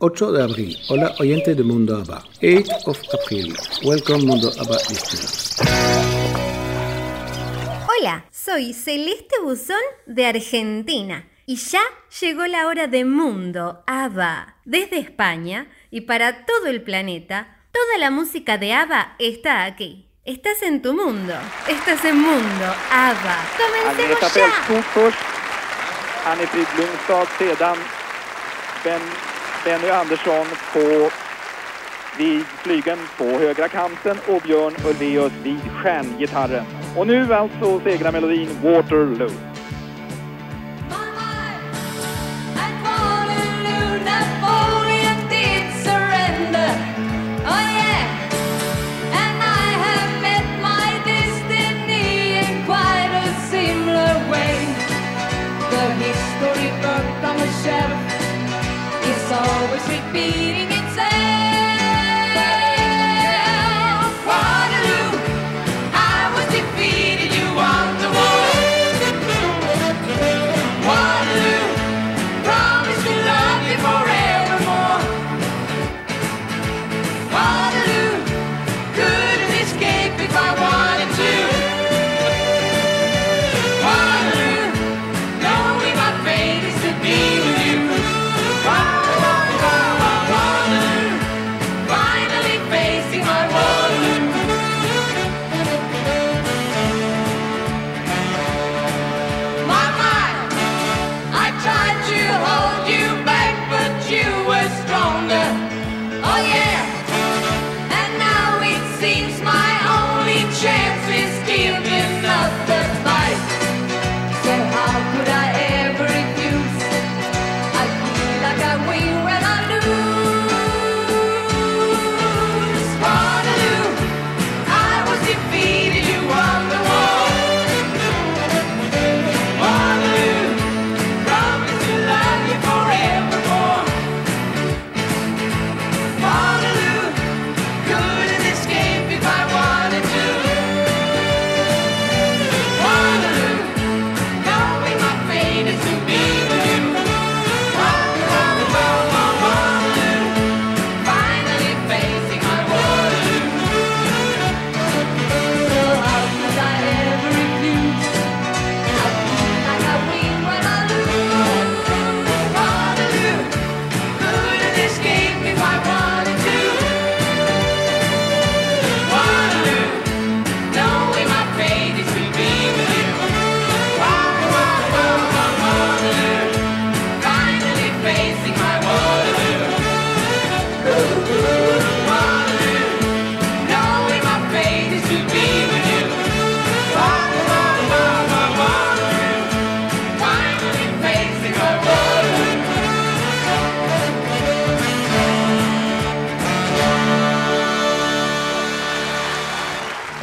8 de abril. Hola oyente de Mundo ABBA. 8 of April. Welcome Mundo ABBA listeners. Hola, soy Celeste Buzón de Argentina y ya llegó la hora de Mundo ABBA. Desde España y para todo el planeta, toda la música de ABBA está aquí. Estás en tu mundo. Estás en Mundo ABBA. Comencemos ya. Benny Andersson på vid flygen på högra kanten och Björn Ulvaeus vid stjärngitarren. Och nu alltså segrarmelodin Waterloo. History book on the shelf Always repeating itself.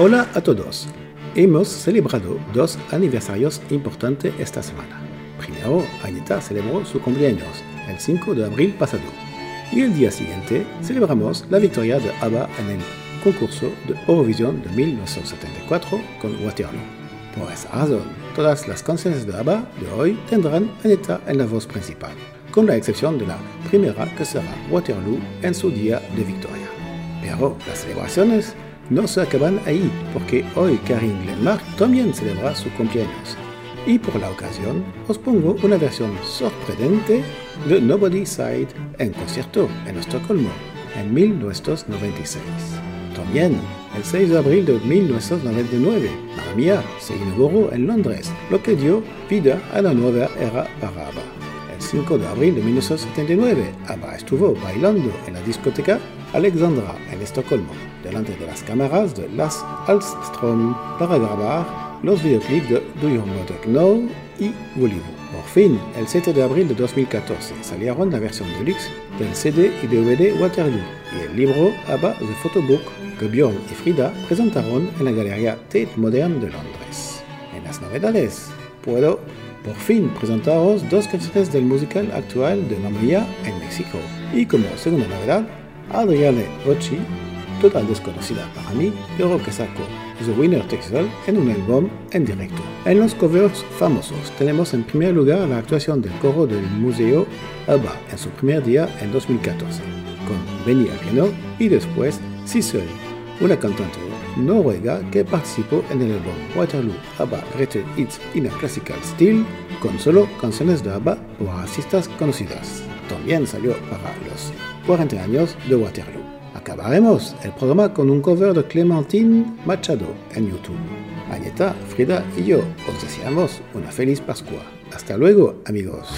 Hola a todos. Hemos celebrado dos aniversarios importantes esta semana. Primero, Anita celebró su cumpleaños, el 5 de abril pasado. Y el día siguiente celebramos la victoria de ABBA en el concurso de Eurovisión de 1974 con Waterloo. Por esa razón, todas las canciones de ABBA de hoy tendrán Anita en la voz principal, con la excepción de la primera que será Waterloo en su día de victoria. Pero las celebraciones no se acaban ahí, porque hoy Karin Glenmark también celebra su cumpleaños. Y por la ocasión os pongo una versión sorprendente de Nobody Side en concierto en Estocolmo en 1996. También el 6 de abril de 1999, Mamma se inauguró en Londres, lo que dio vida a la nueva era para ABBA. El 5 de abril de 1979, ABBA estuvo bailando en la discoteca Alexandra en Estocolmo, delante de las cámaras de Las Alstrom para grabar los videoclips de Do Your Mother Know y Voulez-vous. Por fin, el 7 de abril de 2014, salieron la versión deluxe del CD y DVD Waterloo y el libro ABBA The Photobook que Björn y Frida presentaron en la Galería Tate Modern de Londres. En las novedades, puedo por fin presentaros dos canciones del musical actual de Mamma en México. Y como segunda novedad, Adriane Rocci, total desconocida para mí, pero que sacó The Winner Takes All en un álbum en directo. En los covers famosos tenemos en primer lugar la actuación del coro del Museo ABBA en su primer día en 2014, con Benny al y después Sissel, una cantante noruega que participó en el álbum Waterloo ABBA Rated Hits in a Classical Style con solo canciones de ABBA por artistas conocidas. También salió para los 40 años de Waterloo. Acabaremos el programa con un cover de Clementine Machado en YouTube. Agneta, Frida y yo os deseamos una feliz Pascua. Hasta luego, amigos.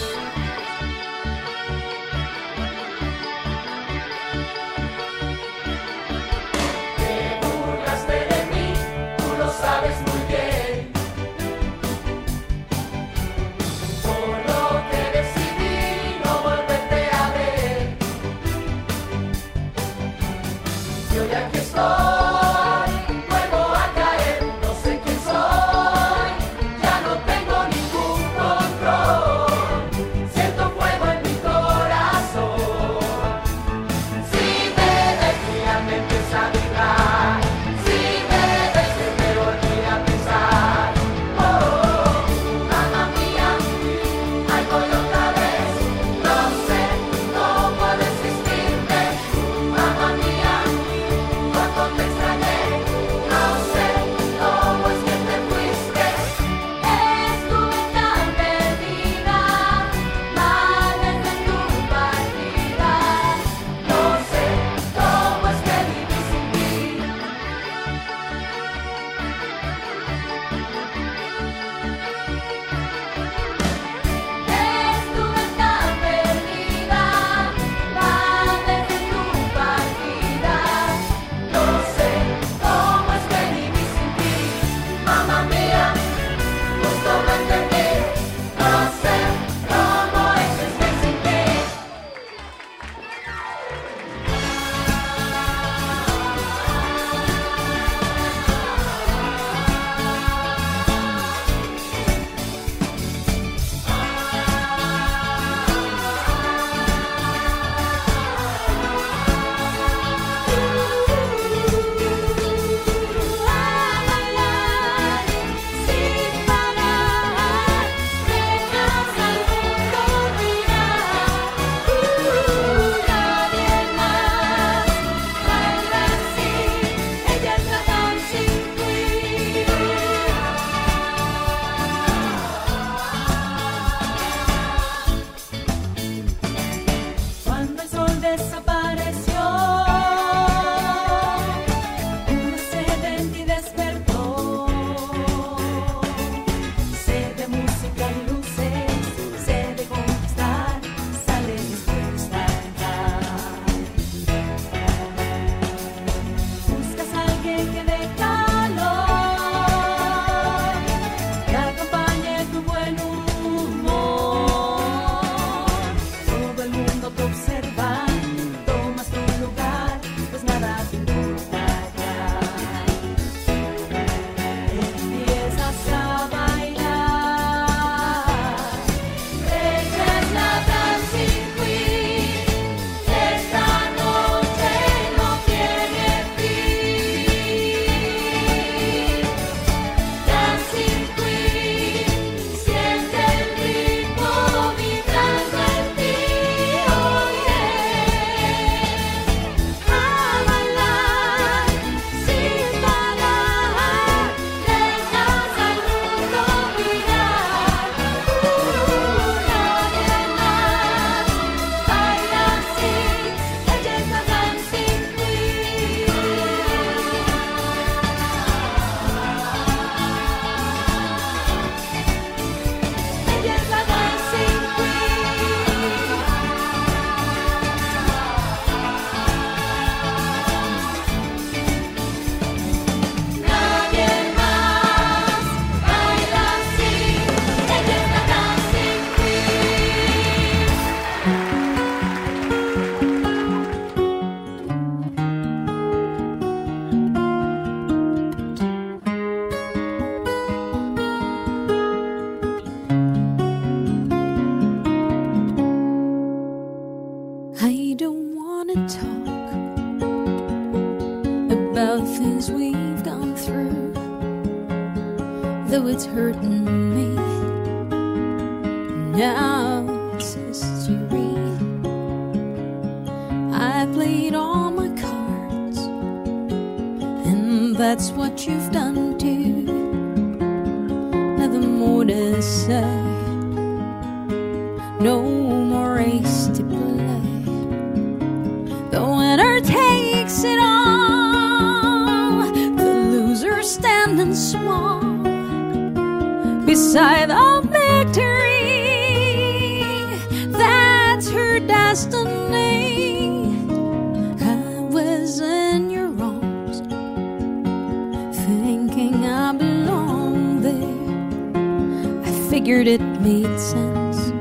Figured it made sense.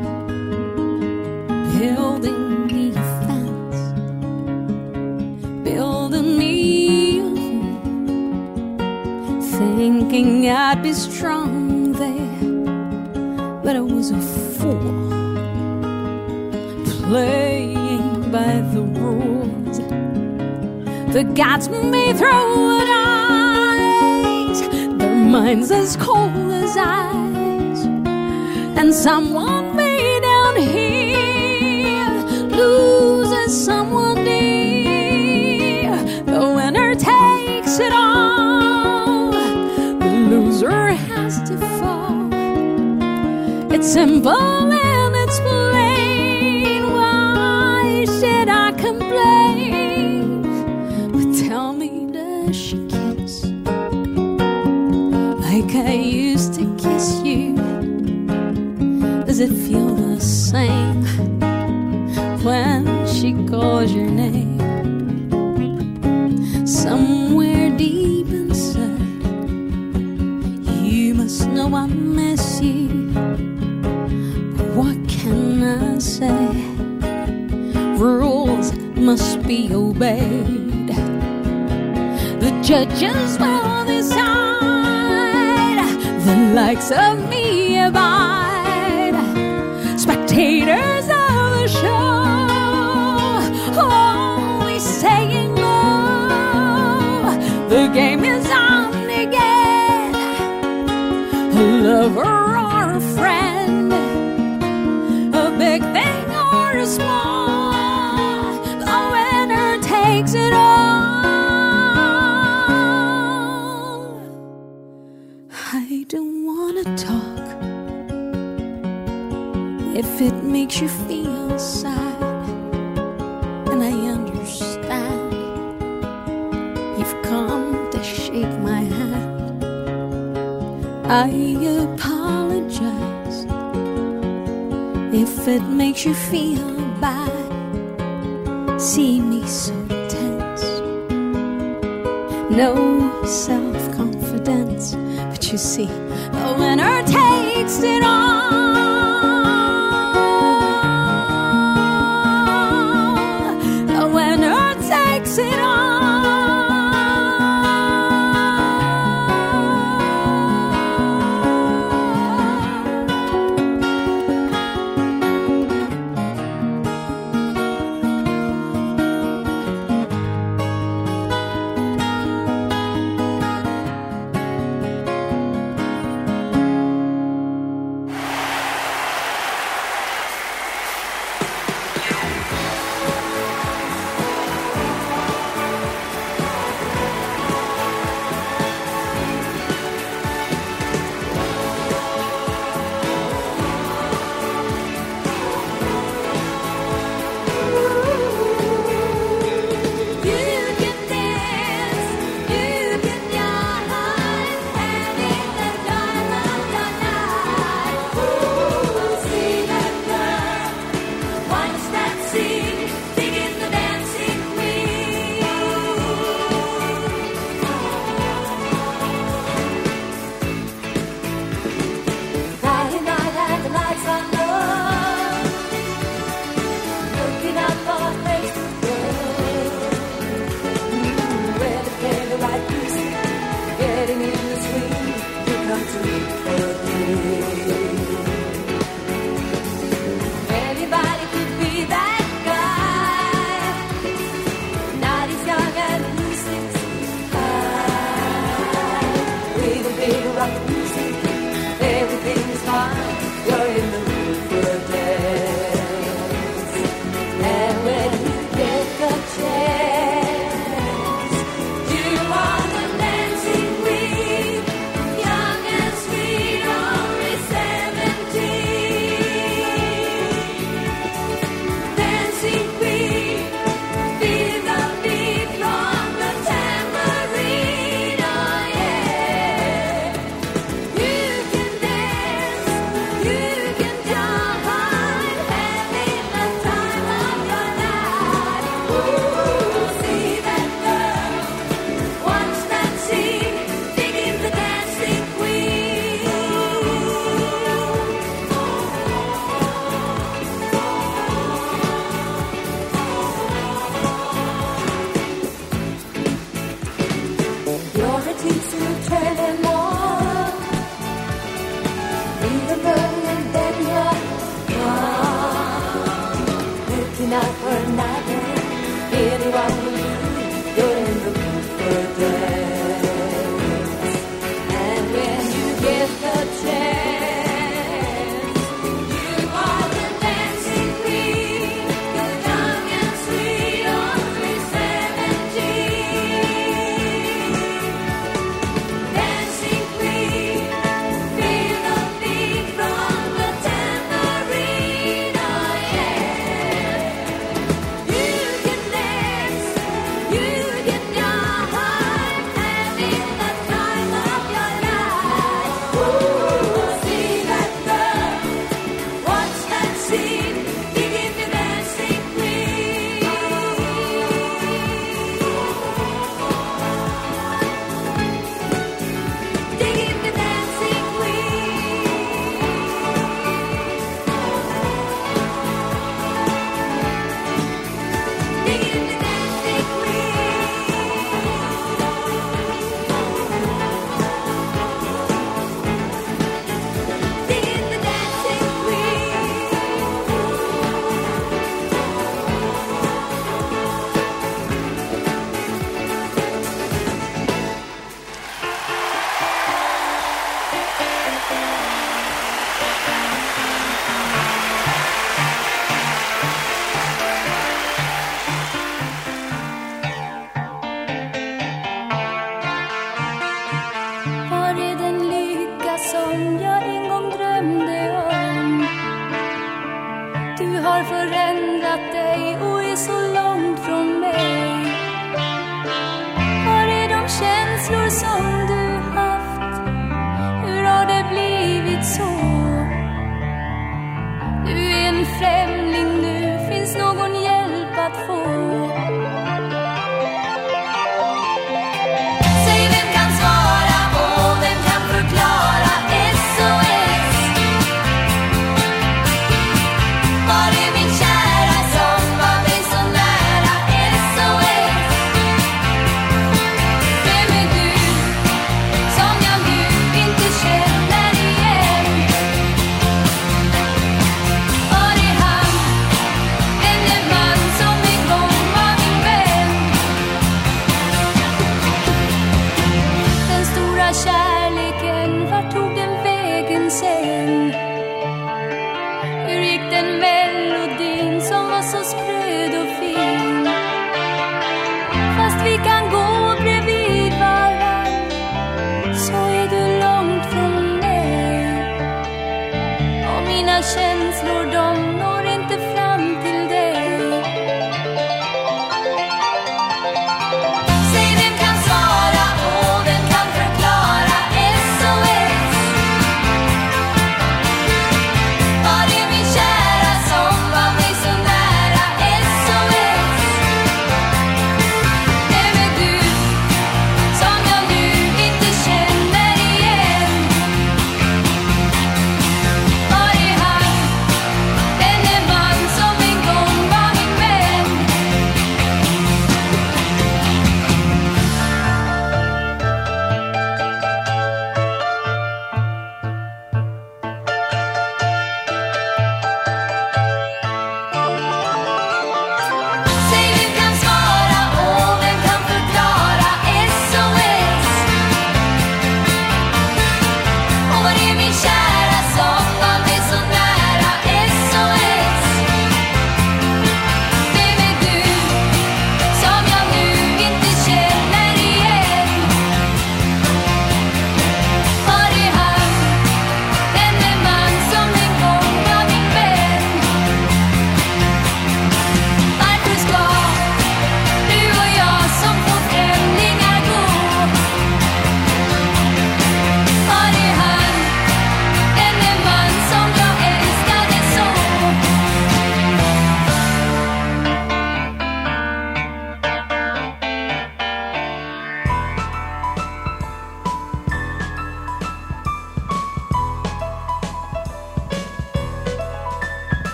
Building me a fence, building me thinking I'd be strong there, but I was a fool playing by the rules. The gods may throw at eyes, their minds as cold as ice, and someone way down here loses someone dear. The winner takes it all, the loser has to fall. It's simple calls your name? Somewhere deep inside, you must know I miss you. What can I say? Rules must be obeyed. The judges will decide. The likes of me abide. Makes you feel bad. förändrat dig och är så långt från mig. Var är de känslor som du haft? Hur har det blivit så? Du är en främling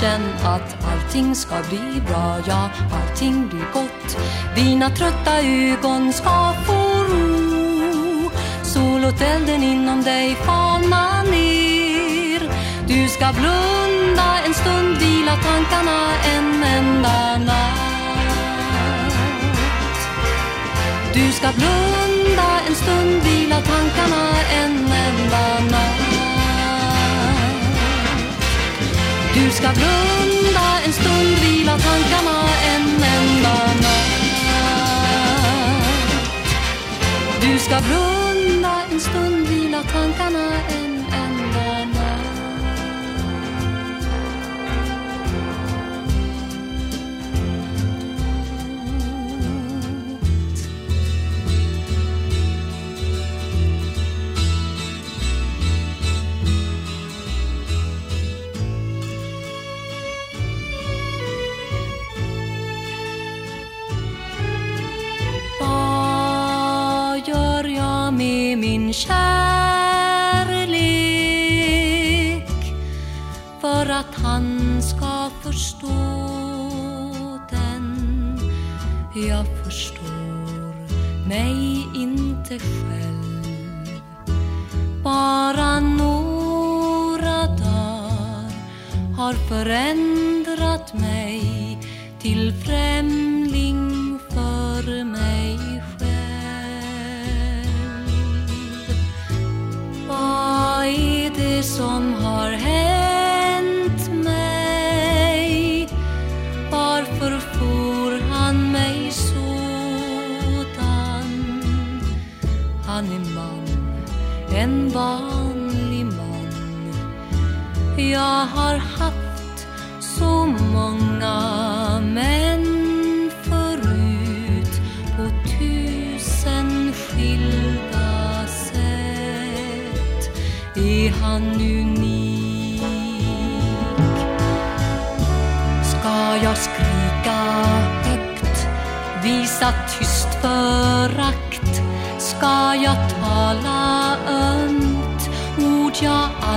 känn att allting ska bli bra, ja allting blir gott. Dina trötta ögon ska få ro. Sol åt elden inom dig fana ner. Du ska blunda en stund, vila tankarna en enda natt. Du ska blunda en stund, vila tankarna en enda natt. Du ska blunda en stund, vila tankarna en enda natt. Du ska blunda en stund, vila tankarna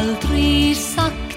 altri sacchi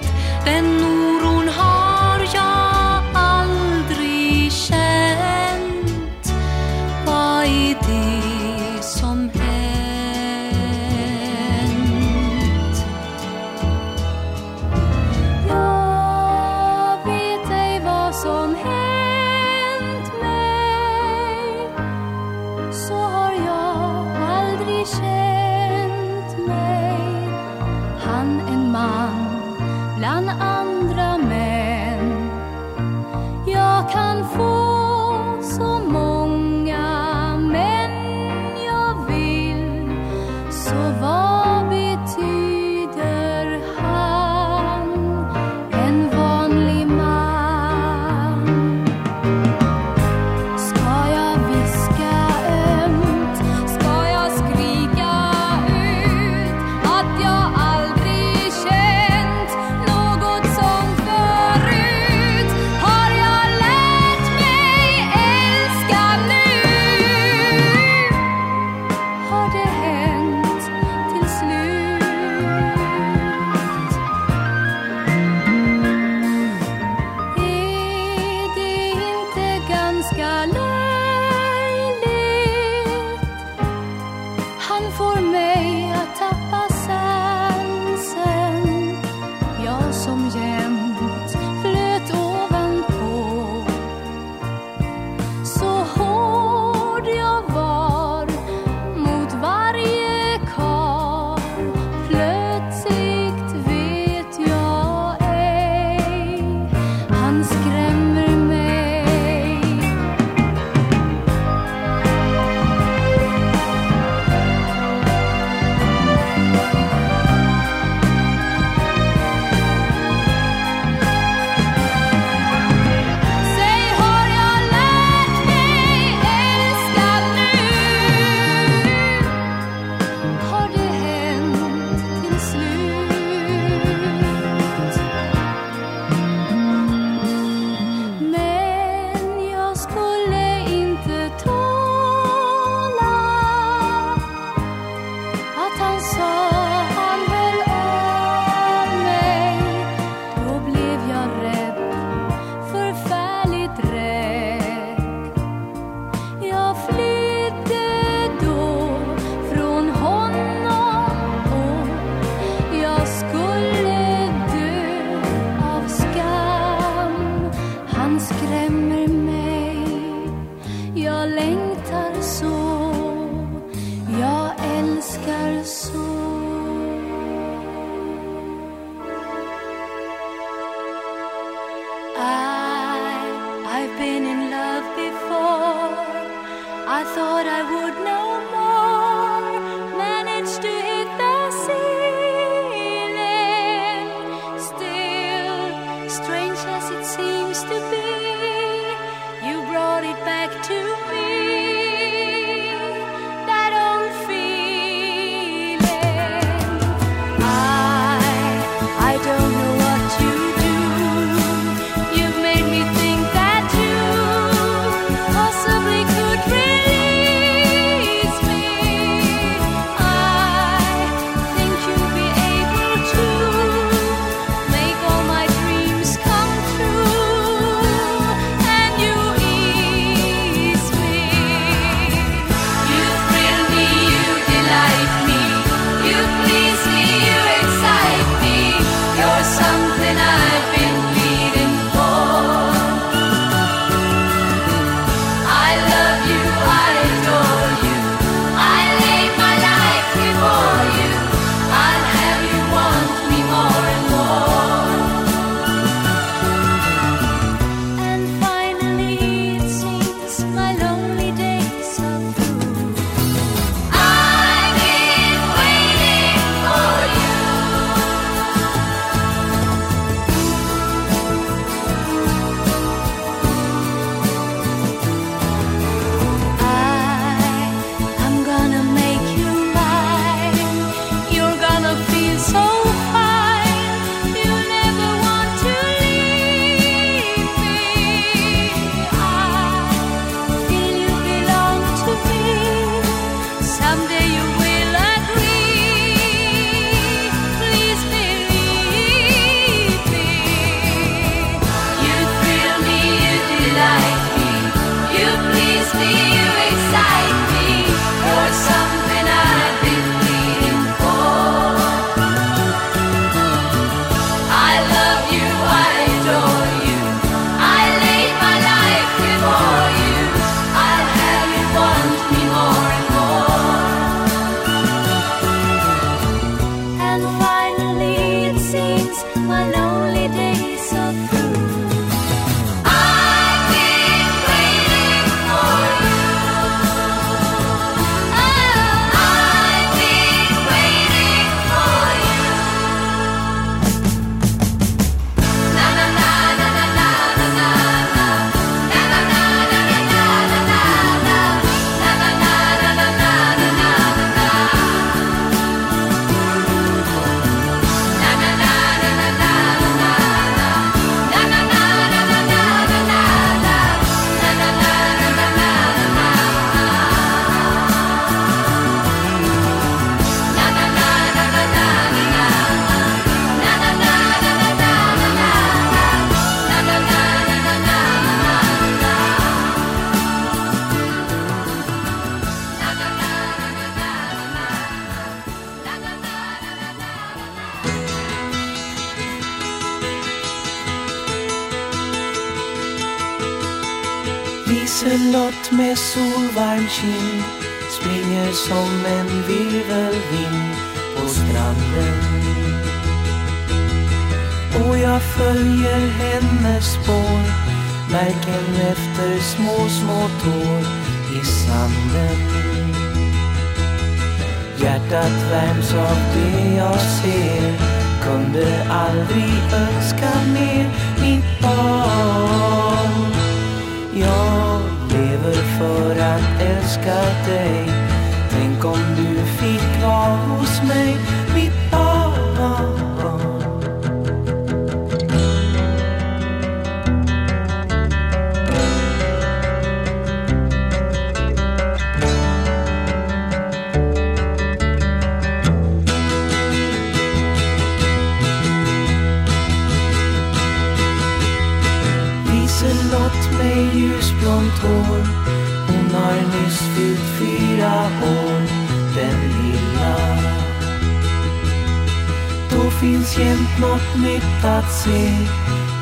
finns jämt något nytt att se.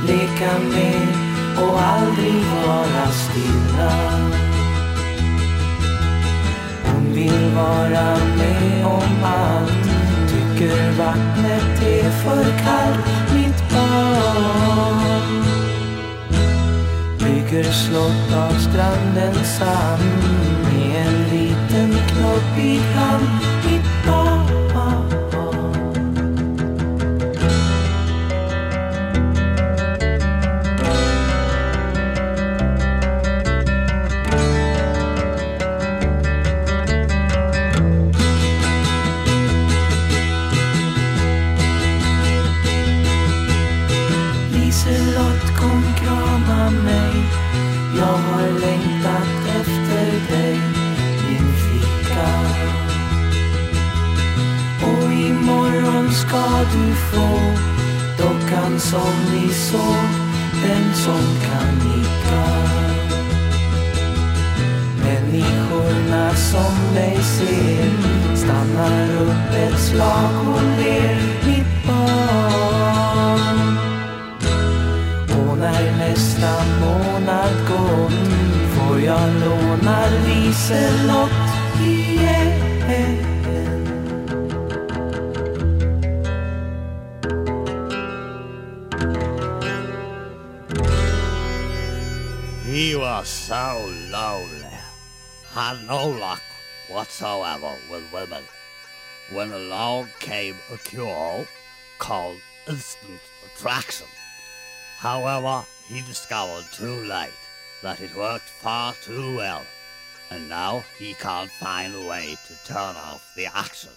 Leka med och aldrig vara stilla. Hon vill vara med om allt. Tycker vattnet är för kallt. Mitt barn Bygger slott av strandens sand. Med en liten knoppig hand ska du få. Dockan som ni såg Den som kan nicka Människorna som dig ser Stannar upp ett slag och ler Mitt barn. Och när nästa månad gått får jag låna Liselott so lonely, had no luck whatsoever with women. When along came a cure called instant attraction. However, he discovered too late that it worked far too well, and now he can't find a way to turn off the action.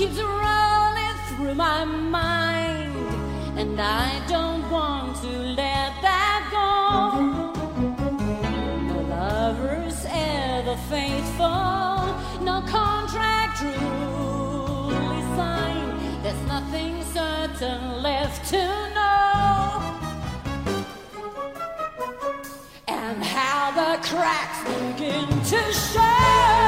keeps rolling through my mind, and I don't want to let that go. The lovers ever faithful, no contract truly signed. There's nothing certain left to know. And how the cracks begin to show.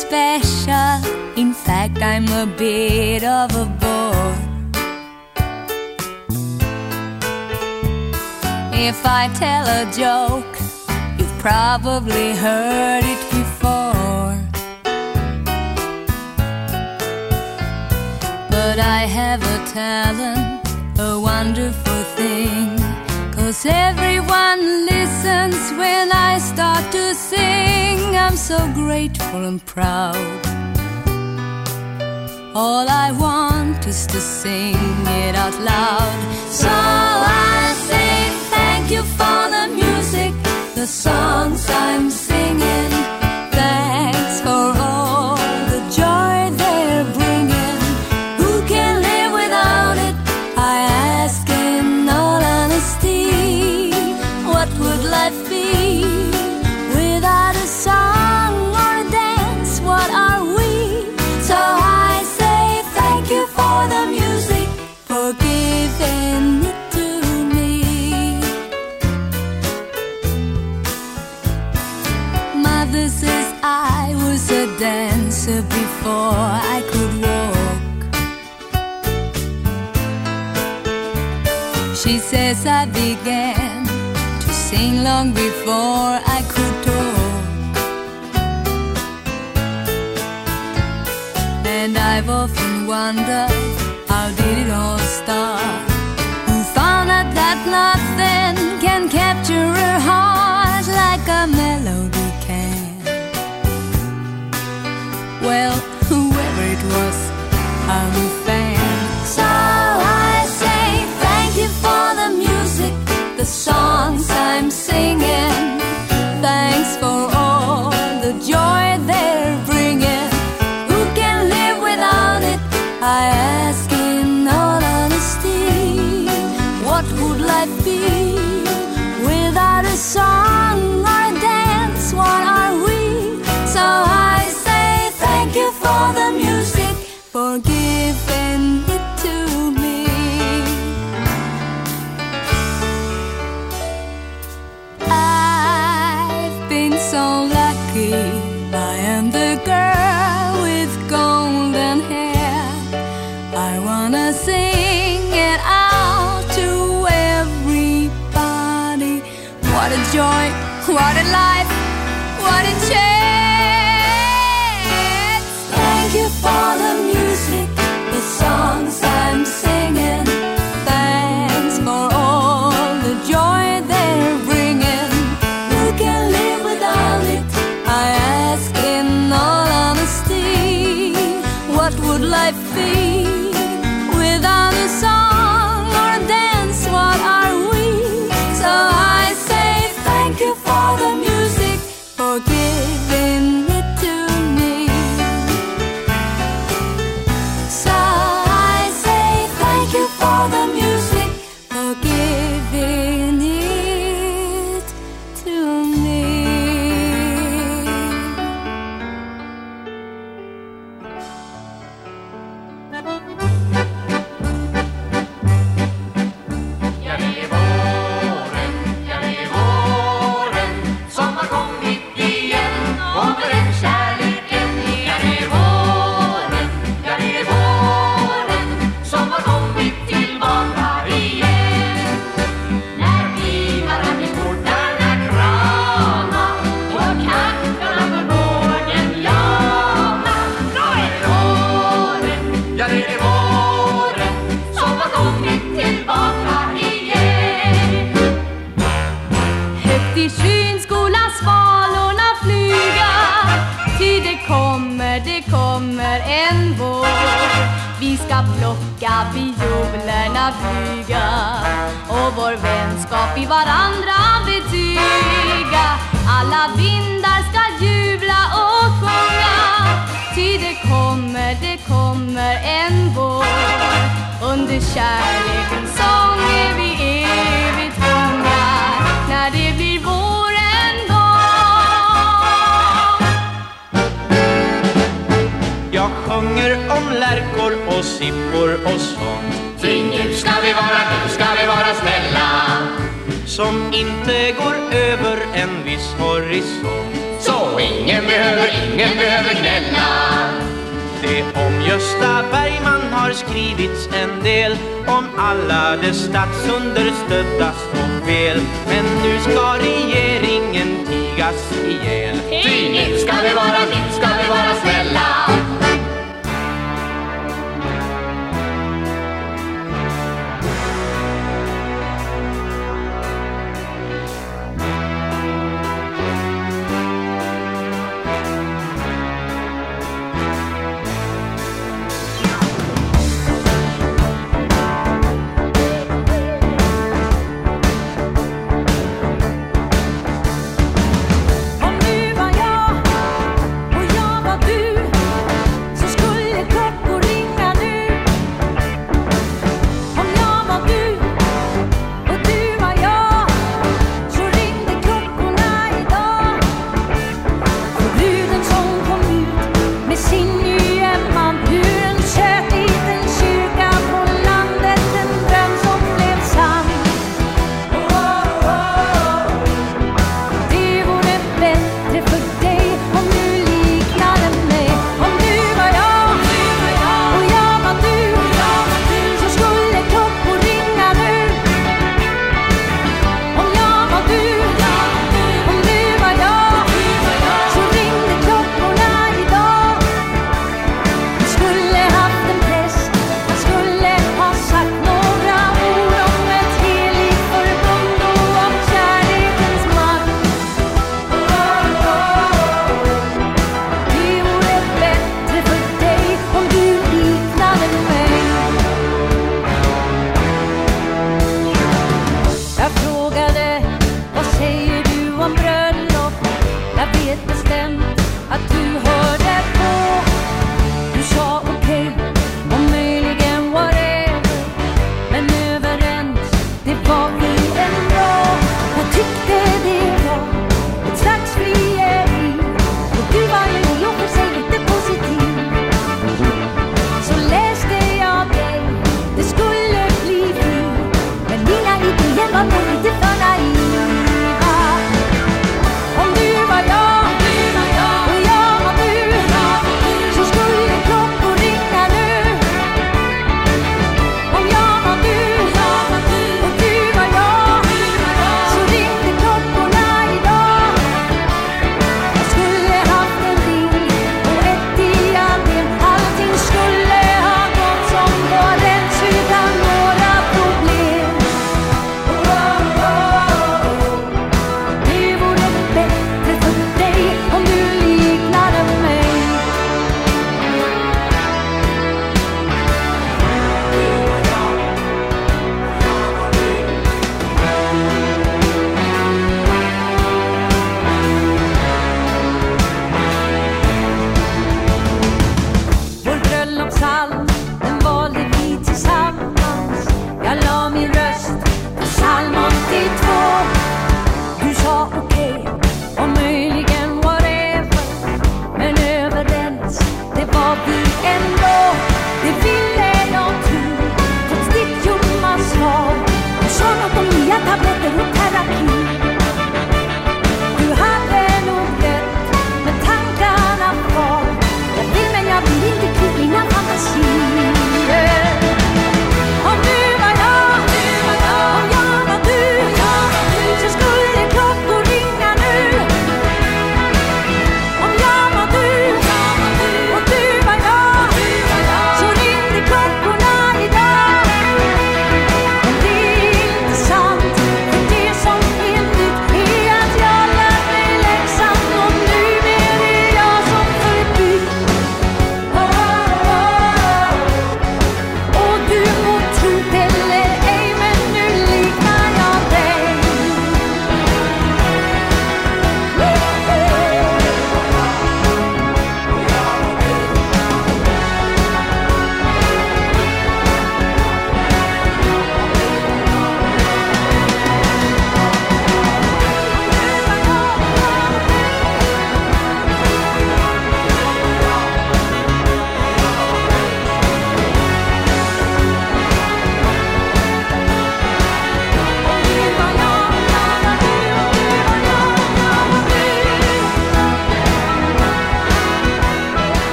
special. In fact, I'm a bit of a bore. If I tell a joke, you've probably heard it before. But I have a talent, a wonderful thing. Cause everyone listens when I start to sing. I'm so grateful and proud. All I want is to sing it out loud. So I say thank you for the music, the songs I'm singing. sing long before I could talk. And I've often wondered how did it all start?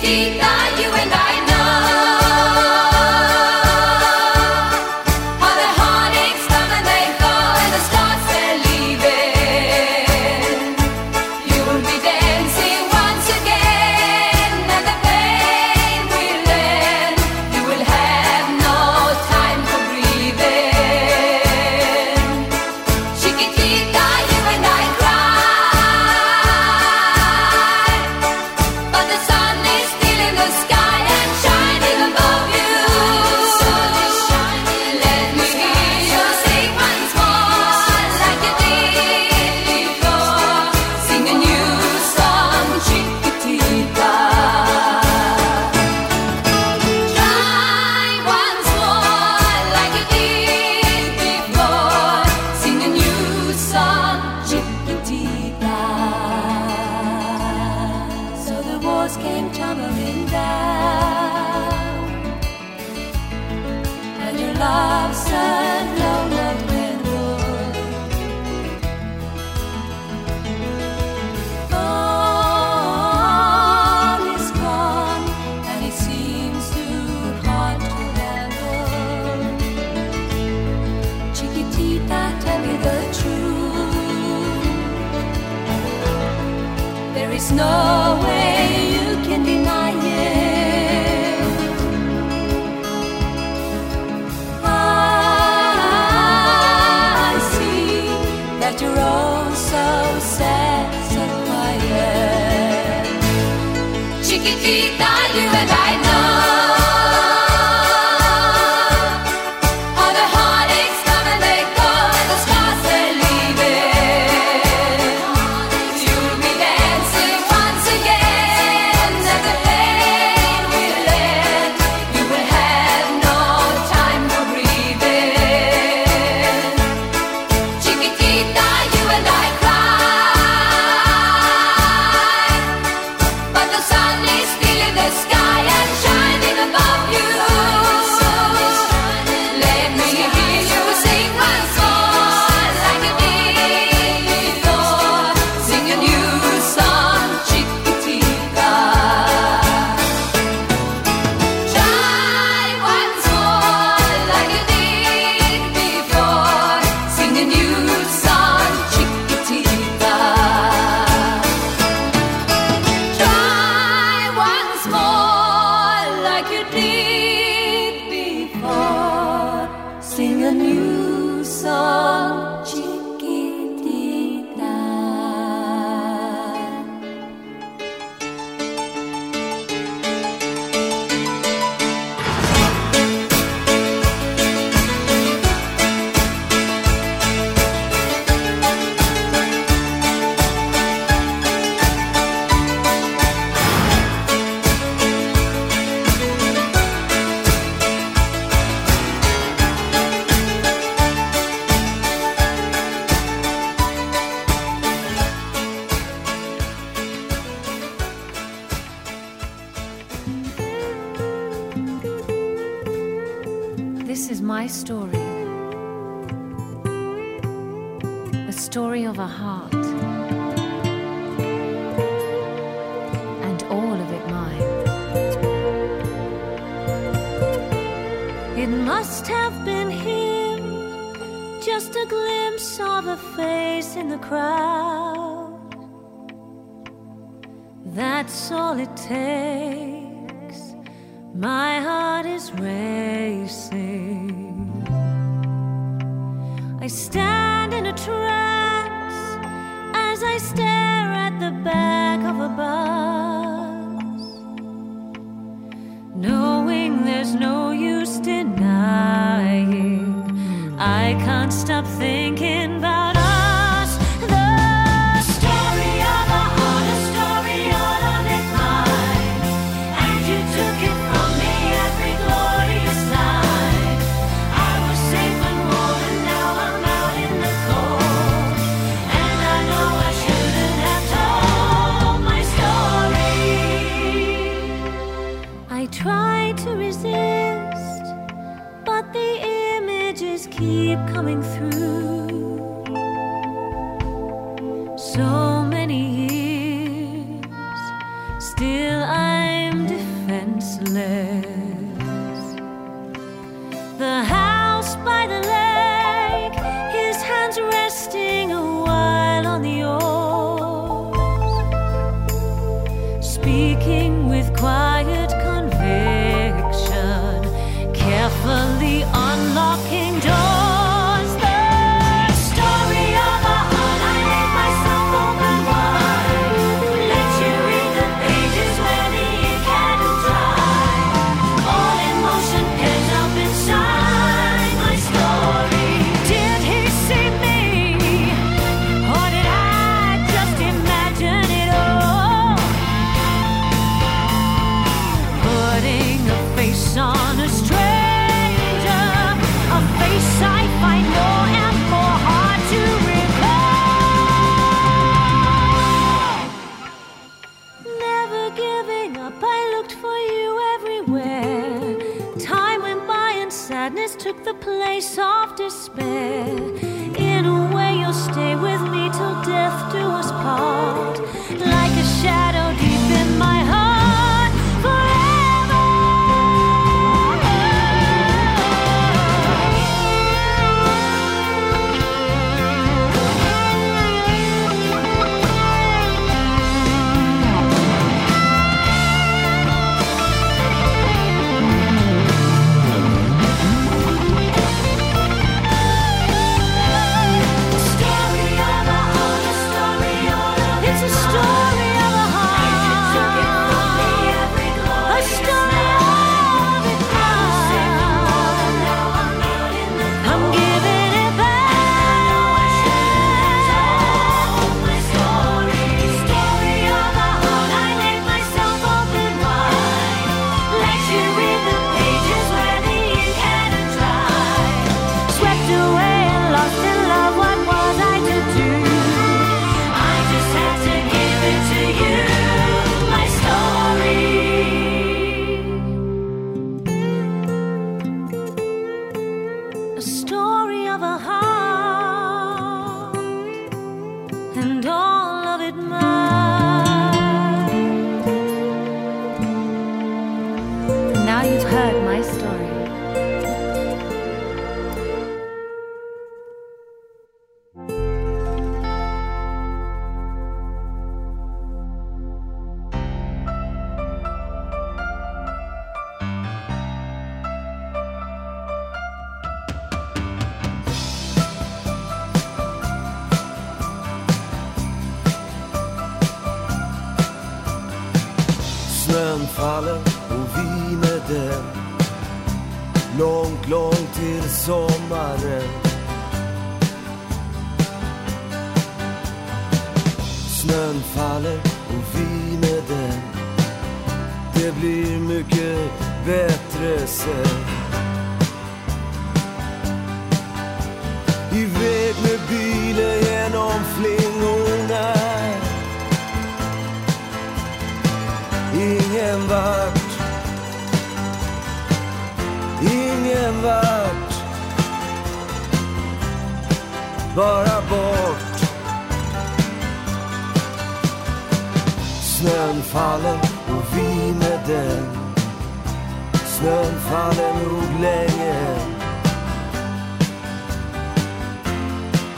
Tita, you and I. Chiquitita, you and I know.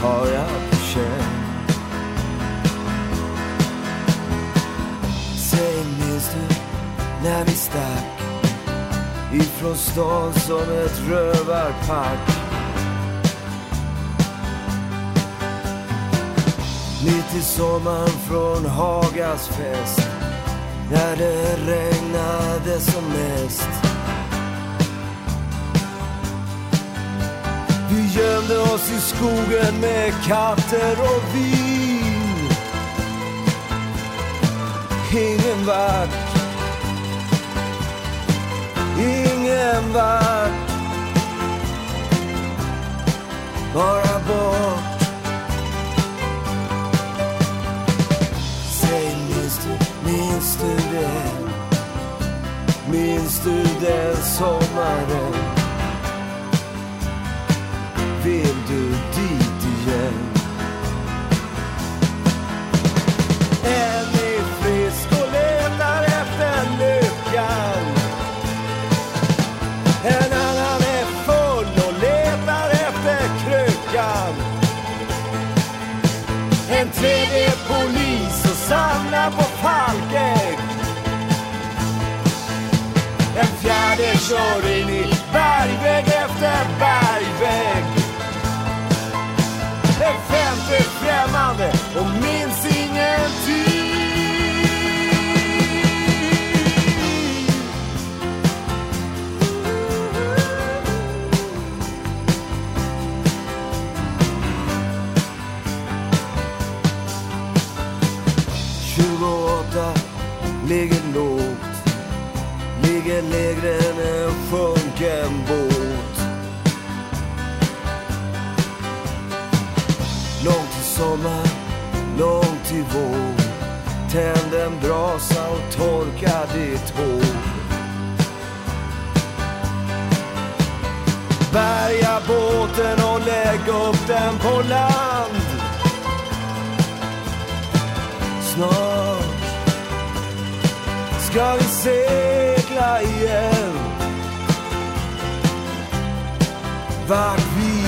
Har jag på Säg minns du när vi stack Ifrån stan som ett rövarpack Mitt i sommaren från Hagas fest När det regnade som mest. Vi gömde oss i skogen med katter och vin Ingen vart Ingen vart Bara bort Säg minns du, minns du det? Minns du den sommaren? Samlar En fjärde kör in i bergvägg efter bergvägg. En femte främmande och minns ingen ligger lågt Ligger lägre än en sjunken båt Långt till sommar, långt till vår. Tänd en brasa och torka ditt hår. Bärga båten och lägg upp den på land. Snart ska vi segla igen? Vart vi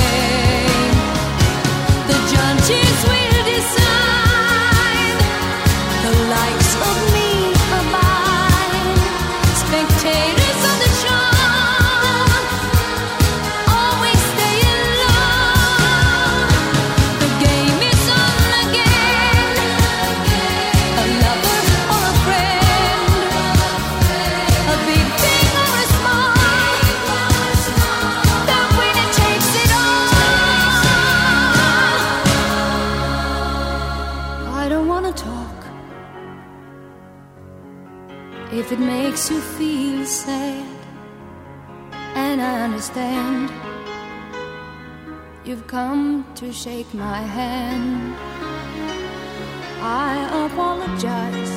To shake my hand. I apologize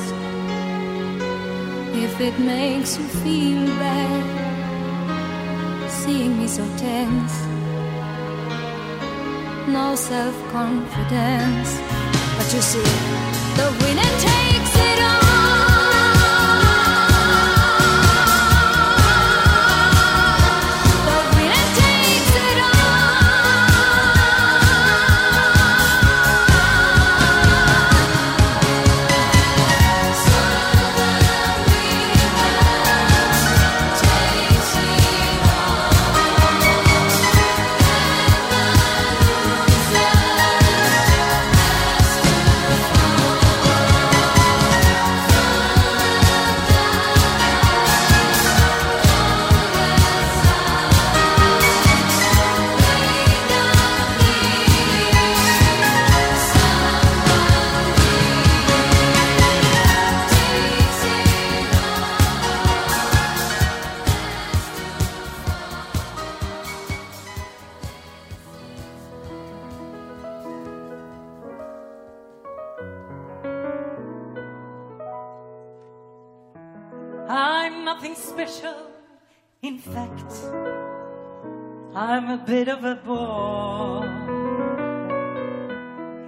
if it makes you feel bad, seeing me so tense, no self confidence. But you see, the winner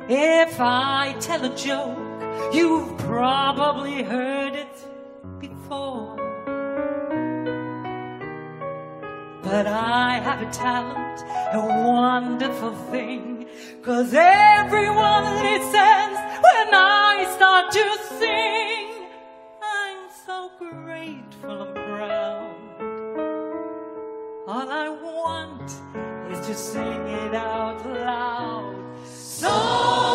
If I tell a joke, you've probably heard it before. But I have a talent, a wonderful thing, cause everyone listens when I start to sing. I'm so grateful and proud. All I want to sing it out loud. So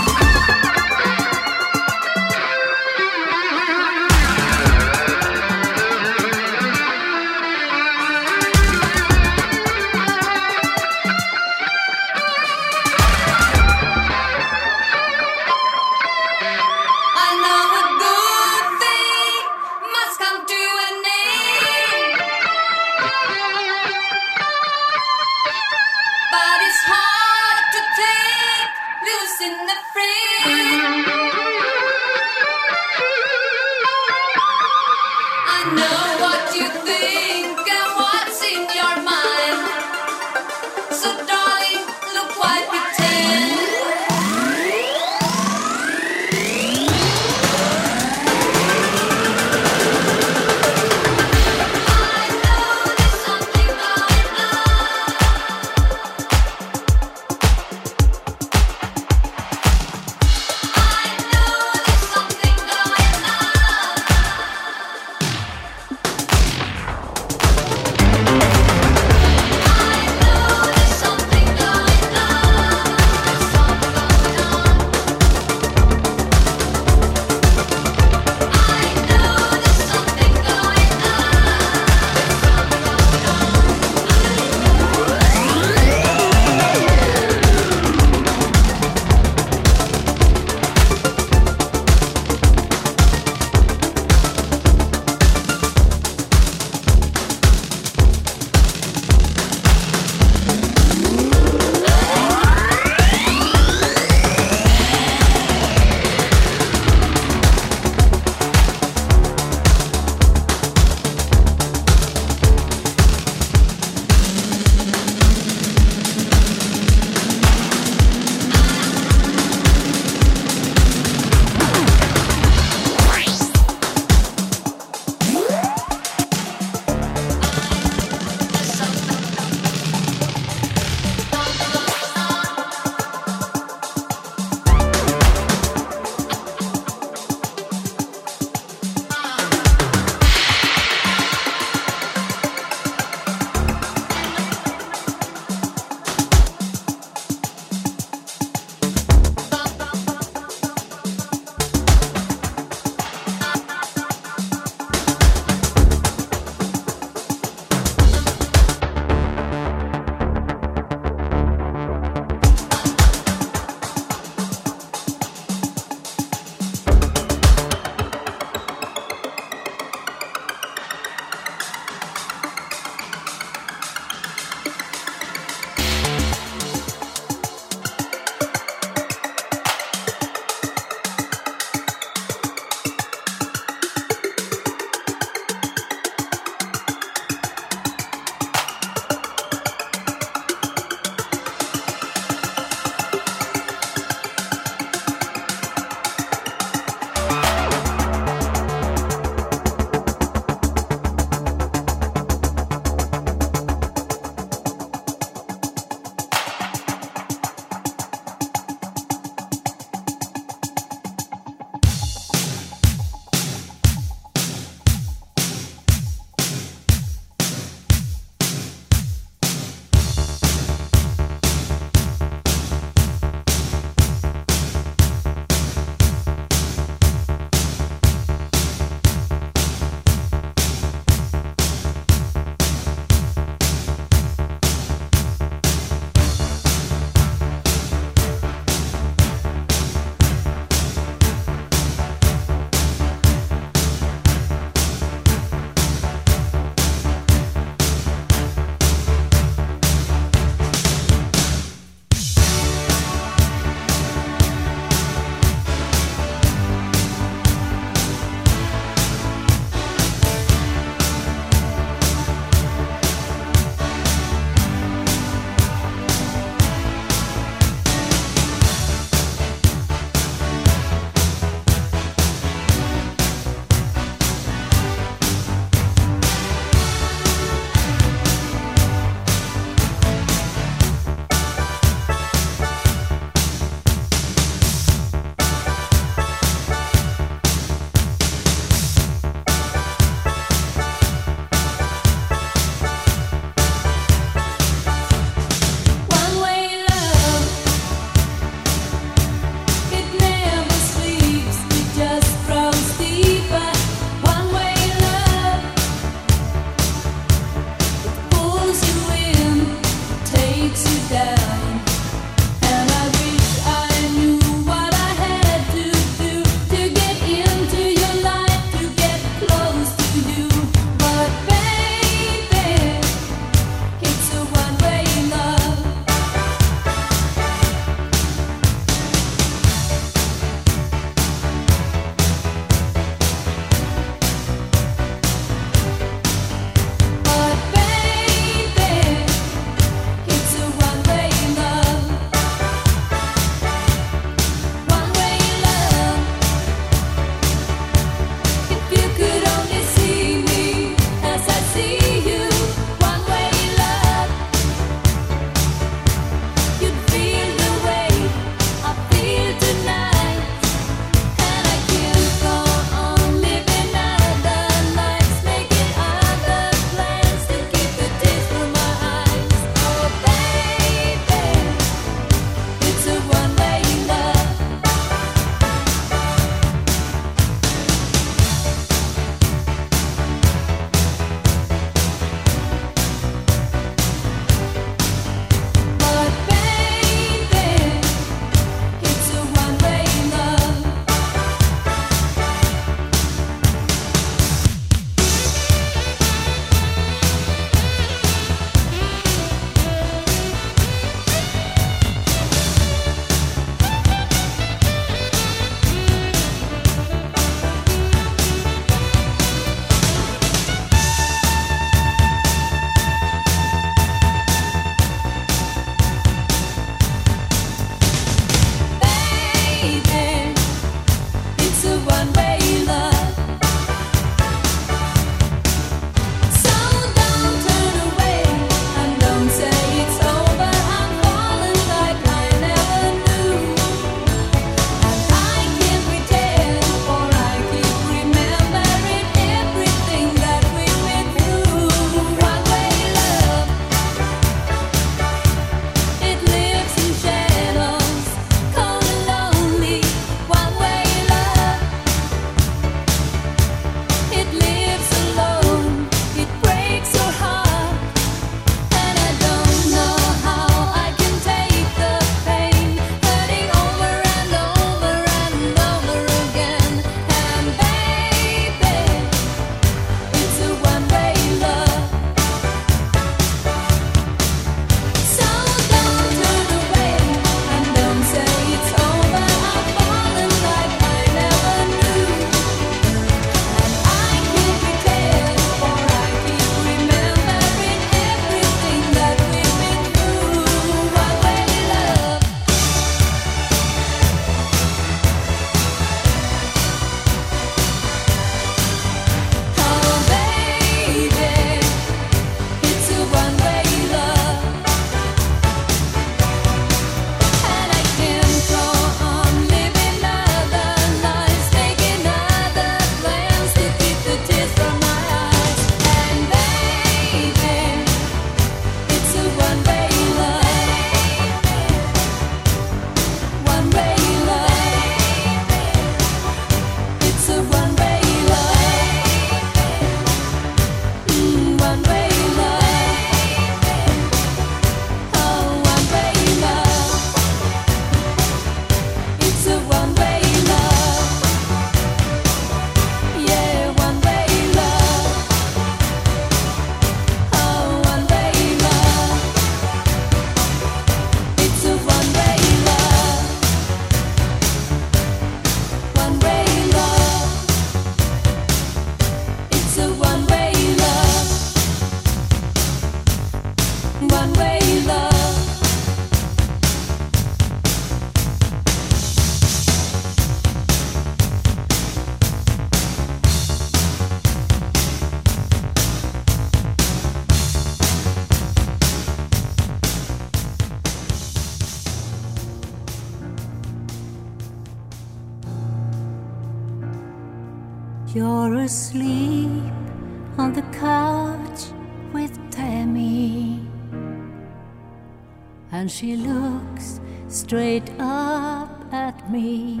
And she looks straight up at me.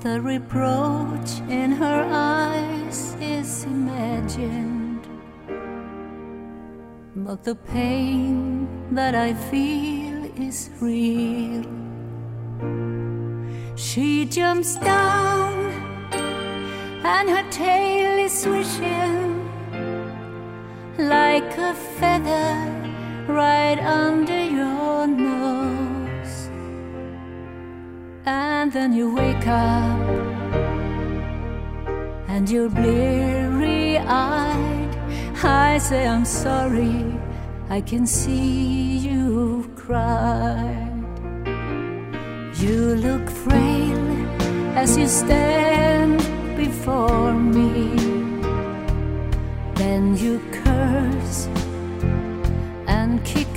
The reproach in her eyes is imagined. But the pain that I feel is real. She jumps down and her tail is swishing like a feather right under your nose. And then you wake up and you're bleary eyed. I say, I'm sorry, I can see you cried. You look frail as you stand before me. Then you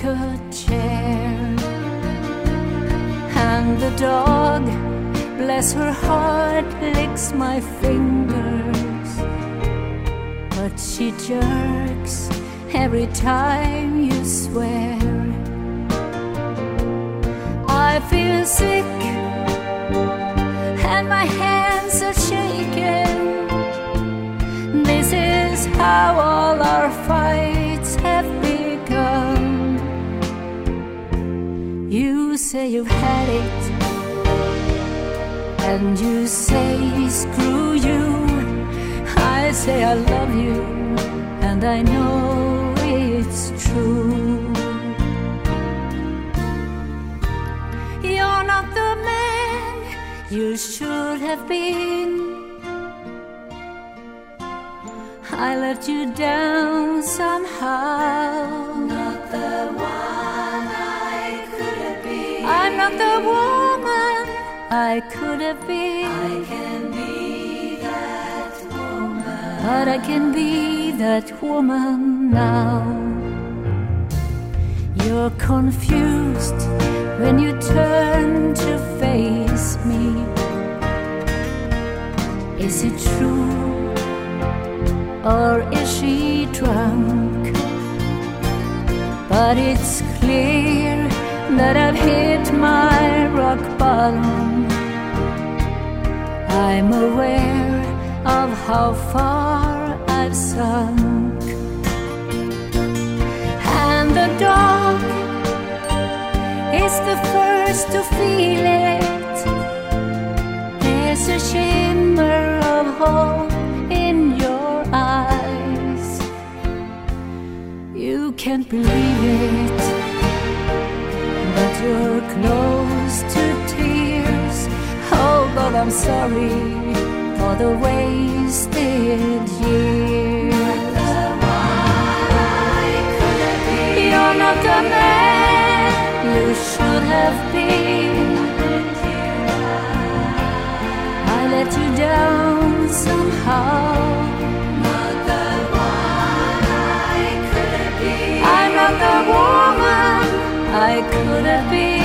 a chair. And the dog, bless her heart, licks my fingers. But she jerks every time you swear. I feel sick and my hands are shaking. This is how all our fights say you've had it, and you say screw you. I say I love you, and I know it's true. You're not the man you should have been. I let you down somehow. Not the one not the woman I could have been. I can be that woman. But I can be that woman now. You're confused when you turn to face me. Is it true or is she drunk? But it's clear that I've hit my rock bottom. I'm aware of how far I've sunk. And the dog is the first to feel it. There's a shimmer of hope in your eyes. You can't believe it, you're close to tears. Oh, but I'm sorry for the wasted years. You're not the man you should have been. I let you down somehow. I could have been.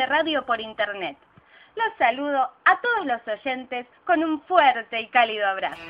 de radio por Internet. Los saludo a todos los oyentes con un fuerte y cálido abrazo.